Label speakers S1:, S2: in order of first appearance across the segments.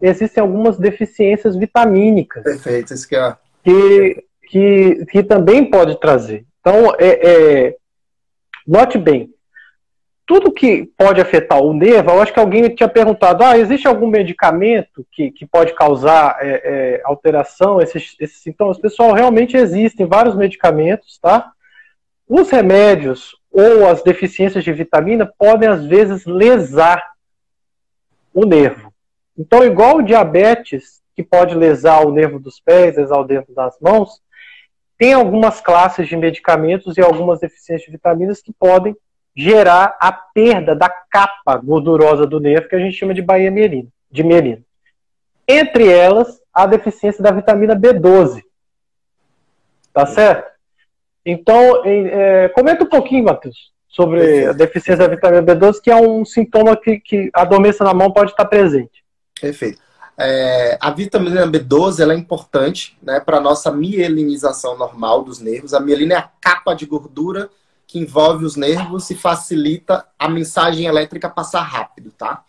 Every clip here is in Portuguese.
S1: existem algumas deficiências vitamínicas.
S2: Perfeito, isso que é.
S1: Que, que, que também pode trazer. Então, é, é, note bem, tudo que pode afetar o nervo, eu acho que alguém tinha perguntado, ah, existe algum medicamento que, que pode causar é, é, alteração, esses, esses sintomas? Pessoal, realmente existem vários medicamentos, tá? Os remédios ou as deficiências de vitamina podem, às vezes, lesar o nervo. Então, igual o diabetes, que pode lesar o nervo dos pés, lesar o nervo das mãos, tem algumas classes de medicamentos e algumas deficiências de vitaminas que podem gerar a perda da capa gordurosa do nervo, que a gente chama de baía mielina, de mielina. Entre elas, a deficiência da vitamina B12. Tá certo? Então, é, comenta um pouquinho, Matheus, sobre a deficiência da vitamina B12, que é um sintoma que, que a dormência na mão pode estar presente.
S2: Perfeito. É, a vitamina B12 ela é importante né, para a nossa mielinização normal dos nervos. A mielina é a capa de gordura que envolve os nervos e facilita a mensagem elétrica passar rápido, tá?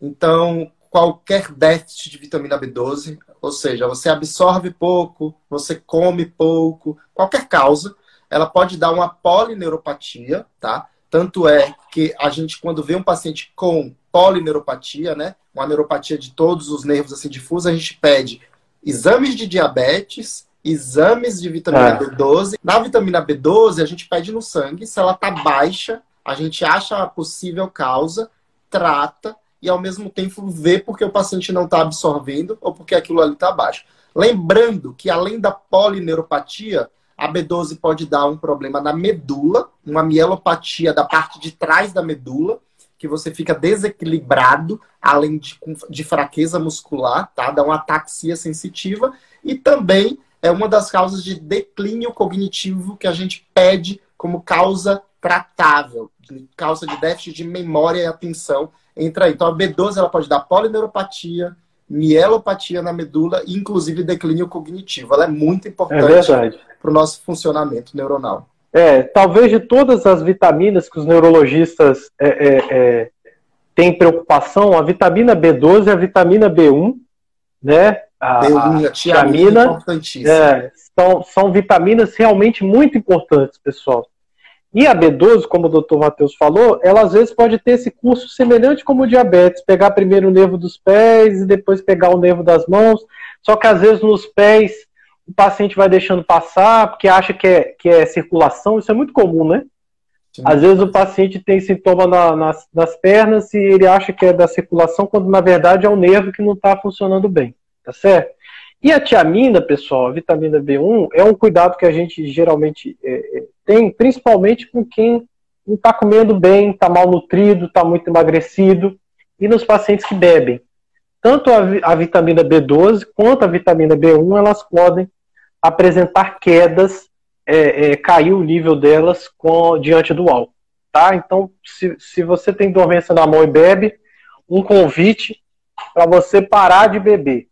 S2: Então, qualquer déficit de vitamina B12, ou seja, você absorve pouco, você come pouco, qualquer causa, ela pode dar uma polineuropatia, tá? Tanto é que a gente, quando vê um paciente com polineuropatia, né? Uma neuropatia de todos os nervos assim difusa, a gente pede exames de diabetes, exames de vitamina é. B12. Na vitamina B12, a gente pede no sangue, se ela tá baixa, a gente acha a possível causa, trata e ao mesmo tempo vê porque o paciente não está absorvendo ou porque aquilo ali está baixo. Lembrando que além da polineuropatia, a B12 pode dar um problema na medula, uma mielopatia da parte de trás da medula, que você fica desequilibrado, além de, de fraqueza muscular, tá? Dá uma ataxia sensitiva e também é uma das causas de declínio cognitivo que a gente pede como causa tratável, causa de déficit de memória e atenção. Entra aí. Então a B12 ela pode dar polineuropatia, mielopatia na medula e inclusive declínio cognitivo. Ela é muito importante é para o nosso funcionamento neuronal.
S1: É, talvez de todas as vitaminas que os neurologistas é, é, é, têm preocupação, a vitamina B12 e a vitamina B1, né? A, B1, a tiamina, é, são, são vitaminas realmente muito importantes, pessoal. E a B12, como o doutor Matheus falou, ela às vezes pode ter esse curso semelhante como o diabetes, pegar primeiro o nervo dos pés e depois pegar o nervo das mãos. Só que às vezes nos pés o paciente vai deixando passar porque acha que é, que é circulação, isso é muito comum, né? Sim. Às vezes o paciente tem sintoma na, nas, nas pernas e ele acha que é da circulação, quando na verdade é o nervo que não está funcionando bem, tá certo? E a tiamina, pessoal, a vitamina B1, é um cuidado que a gente geralmente é, é tem, principalmente com quem não está comendo bem, está mal nutrido, está muito emagrecido, e nos pacientes que bebem. Tanto a, a vitamina B12 quanto a vitamina B1, elas podem apresentar quedas, é, é, cair o nível delas com, diante do álcool. Tá? Então, se, se você tem dormência na mão e bebe, um convite para você parar de beber.